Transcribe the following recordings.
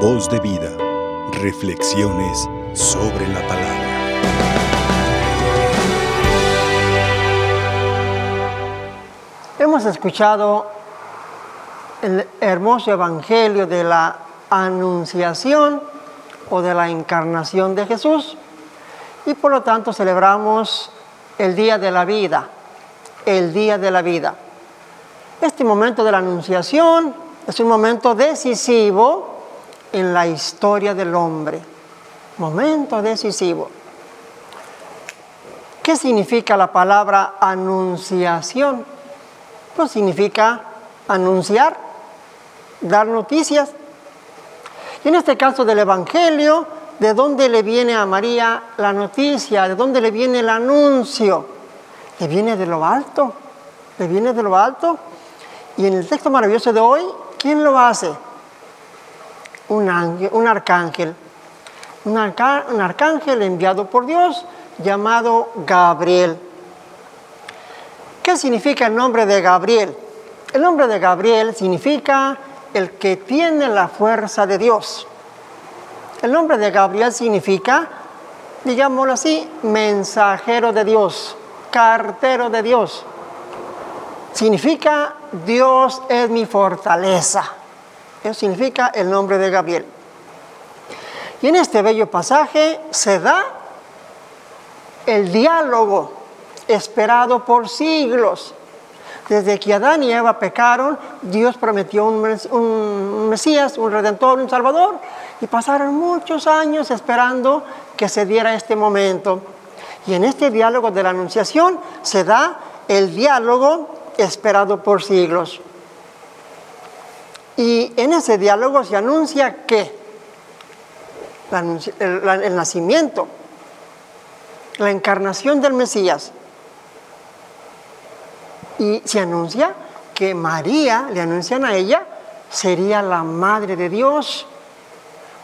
Voz de vida. Reflexiones sobre la palabra. Hemos escuchado el hermoso evangelio de la anunciación o de la encarnación de Jesús y por lo tanto celebramos el día de la vida, el día de la vida. Este momento de la anunciación es un momento decisivo en la historia del hombre, momento decisivo. ¿Qué significa la palabra anunciación? Pues significa anunciar, dar noticias. Y en este caso del Evangelio, ¿de dónde le viene a María la noticia? ¿De dónde le viene el anuncio? Le viene de lo alto, le viene de lo alto. Y en el texto maravilloso de hoy, ¿quién lo hace? Un, un arcángel. Un, un arcángel enviado por Dios llamado Gabriel. ¿Qué significa el nombre de Gabriel? El nombre de Gabriel significa el que tiene la fuerza de Dios. El nombre de Gabriel significa, digámoslo así, mensajero de Dios, cartero de Dios. Significa Dios es mi fortaleza. Eso significa el nombre de Gabriel. Y en este bello pasaje se da el diálogo esperado por siglos. Desde que Adán y Eva pecaron, Dios prometió un, Mesías, un Redentor, un Salvador, y pasaron muchos años esperando que se diera este momento. Y en este diálogo de la Anunciación se da el diálogo esperado por siglos. Y en ese diálogo se anuncia que el nacimiento, la encarnación del Mesías, y se anuncia que María, le anuncian a ella, sería la madre de Dios.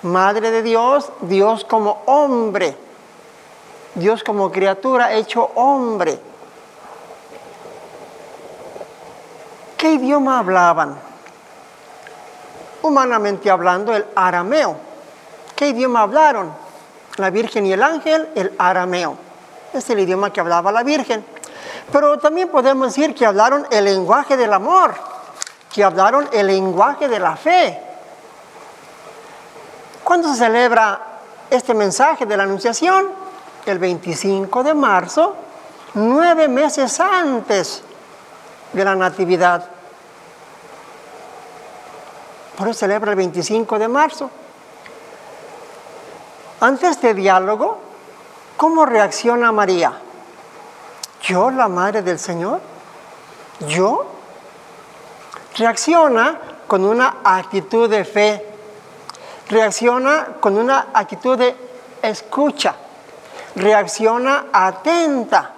Madre de Dios, Dios como hombre, Dios como criatura hecho hombre. ¿Qué idioma hablaban? Humanamente hablando, el arameo. ¿Qué idioma hablaron? La Virgen y el ángel, el arameo. Es el idioma que hablaba la Virgen. Pero también podemos decir que hablaron el lenguaje del amor, que hablaron el lenguaje de la fe. ¿Cuándo se celebra este mensaje de la Anunciación? El 25 de marzo, nueve meses antes de la Natividad. Por celebra el 25 de marzo. Ante este diálogo, ¿cómo reacciona María? ¿Yo, la madre del Señor? ¿Yo? Reacciona con una actitud de fe, reacciona con una actitud de escucha, reacciona atenta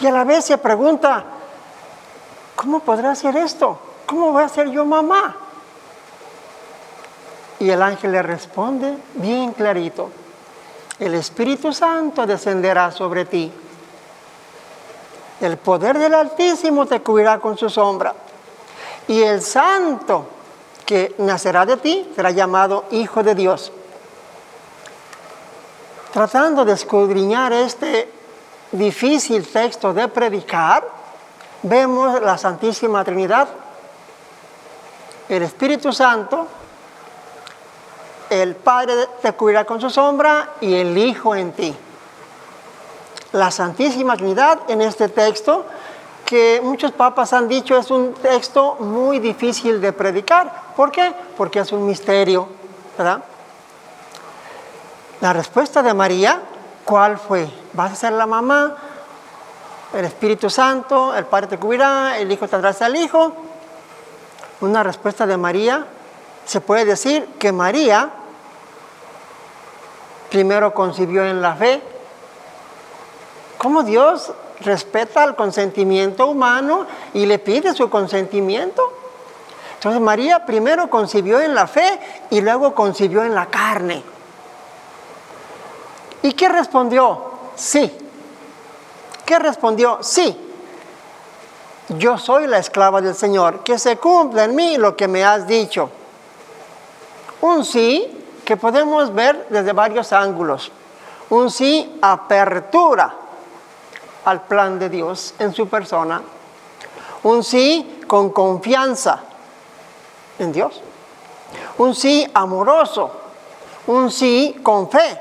y a la vez se pregunta, ¿cómo podrá hacer esto? ¿Cómo voy a ser yo mamá? Y el ángel le responde bien clarito, el Espíritu Santo descenderá sobre ti el poder del Altísimo te cubrirá con su sombra. Y el santo que nacerá de ti será llamado Hijo de Dios. Tratando de escudriñar este difícil texto de predicar, vemos la Santísima Trinidad, el Espíritu Santo, el Padre te cubrirá con su sombra y el Hijo en ti la Santísima Trinidad en este texto, que muchos papas han dicho es un texto muy difícil de predicar. ¿Por qué? Porque es un misterio, ¿verdad? La respuesta de María, ¿cuál fue? ¿Vas a ser la mamá? El Espíritu Santo, el Padre te cubrirá, el Hijo tendrás al Hijo. Una respuesta de María, se puede decir que María primero concibió en la fe, cómo Dios respeta el consentimiento humano y le pide su consentimiento. Entonces María primero concibió en la fe y luego concibió en la carne. ¿Y qué respondió? Sí. ¿Qué respondió? Sí. Yo soy la esclava del Señor, que se cumpla en mí lo que me has dicho. Un sí que podemos ver desde varios ángulos. Un sí apertura al plan de Dios en su persona. Un sí con confianza en Dios. Un sí amoroso. Un sí con fe.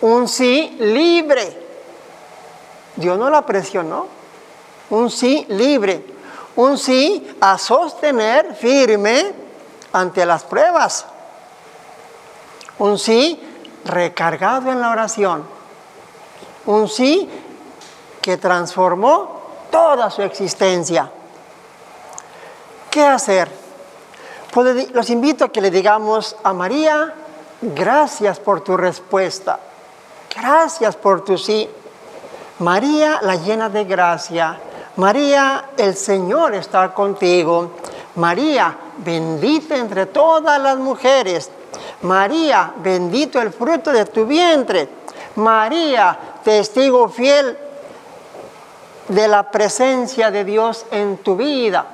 Un sí libre. Dios no la presionó. Un sí libre. Un sí a sostener firme ante las pruebas. Un sí recargado en la oración. Un sí que transformó toda su existencia. ¿Qué hacer? Pues los invito a que le digamos a María, gracias por tu respuesta, gracias por tu sí. María, la llena de gracia. María, el Señor está contigo. María, bendita entre todas las mujeres. María, bendito el fruto de tu vientre. María, testigo fiel de la presencia de Dios en tu vida.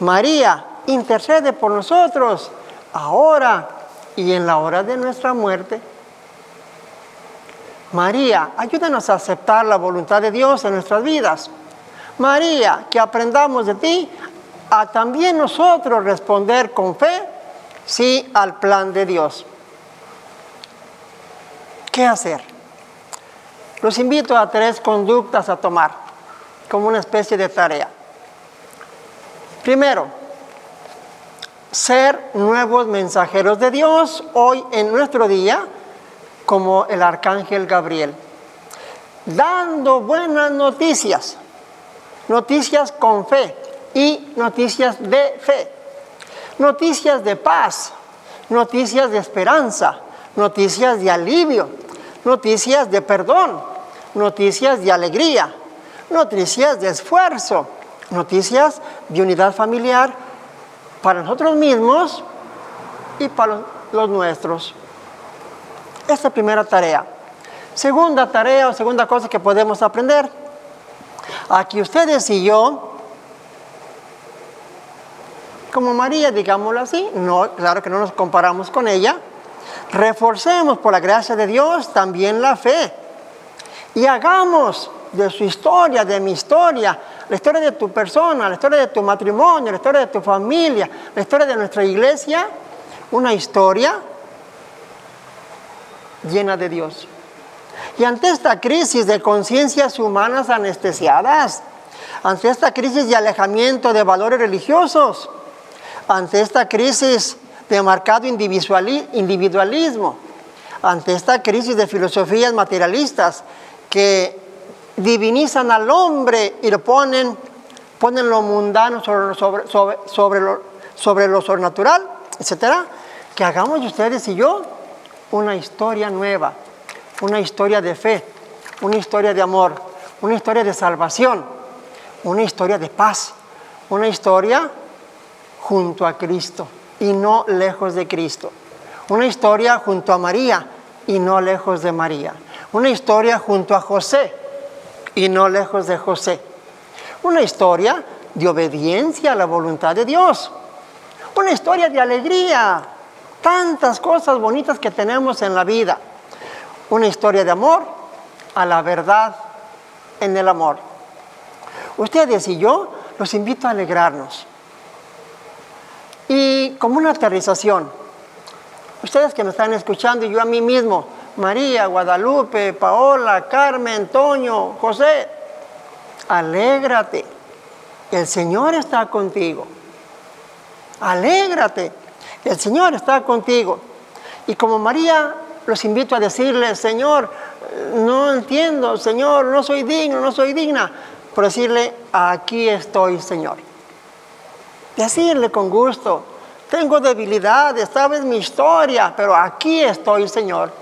María, intercede por nosotros ahora y en la hora de nuestra muerte. María, ayúdanos a aceptar la voluntad de Dios en nuestras vidas. María, que aprendamos de ti a también nosotros responder con fe sí al plan de Dios. ¿Qué hacer? Los invito a tres conductas a tomar como una especie de tarea. Primero, ser nuevos mensajeros de Dios hoy en nuestro día como el arcángel Gabriel, dando buenas noticias, noticias con fe y noticias de fe, noticias de paz, noticias de esperanza, noticias de alivio, noticias de perdón, noticias de alegría, noticias de esfuerzo, noticias de unidad familiar para nosotros mismos y para los nuestros. Esta primera tarea. Segunda tarea o segunda cosa que podemos aprender. Aquí ustedes y yo, como María, digámoslo así, no, claro que no nos comparamos con ella, reforcemos por la gracia de Dios también la fe y hagamos de su historia, de mi historia, la historia de tu persona, la historia de tu matrimonio, la historia de tu familia, la historia de nuestra iglesia, una historia llena de Dios. Y ante esta crisis de conciencias humanas anestesiadas, ante esta crisis de alejamiento de valores religiosos, ante esta crisis de marcado individualismo, ante esta crisis de filosofías materialistas que divinizan al hombre y lo ponen, ponen lo mundano sobre, sobre, sobre, lo, sobre lo sobrenatural, etc., que hagamos ustedes y yo una historia nueva, una historia de fe, una historia de amor, una historia de salvación, una historia de paz, una historia junto a Cristo y no lejos de Cristo, una historia junto a María y no lejos de María, una historia junto a José y no lejos de José, una historia de obediencia a la voluntad de Dios, una historia de alegría, tantas cosas bonitas que tenemos en la vida. Una historia de amor a la verdad en el amor. Ustedes y yo los invito a alegrarnos. Y como una aterrización, ustedes que me están escuchando y yo a mí mismo, María, Guadalupe, Paola, Carmen, Toño, José, alégrate. El Señor está contigo. Alégrate. El Señor está contigo. Y como María, los invito a decirle, Señor, no entiendo, Señor, no soy digno, no soy digna. Por decirle, aquí estoy, Señor. Decirle con gusto, tengo debilidades, sabes mi historia, pero aquí estoy, Señor.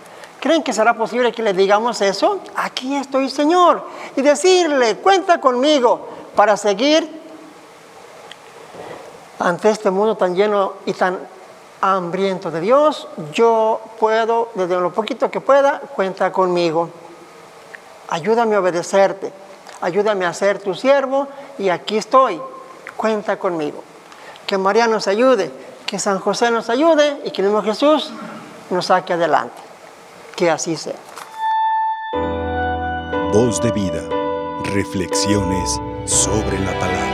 ¿Creen que será posible que le digamos eso? Aquí estoy, Señor. Y decirle, cuenta conmigo para seguir ante este mundo tan lleno y tan hambriento de Dios, yo puedo, desde lo poquito que pueda, cuenta conmigo. Ayúdame a obedecerte, ayúdame a ser tu siervo y aquí estoy, cuenta conmigo. Que María nos ayude, Que San José nos ayude y que el mismo Jesús nos saque adelante. Que así sea. Voz de vida. Reflexiones sobre la palabra.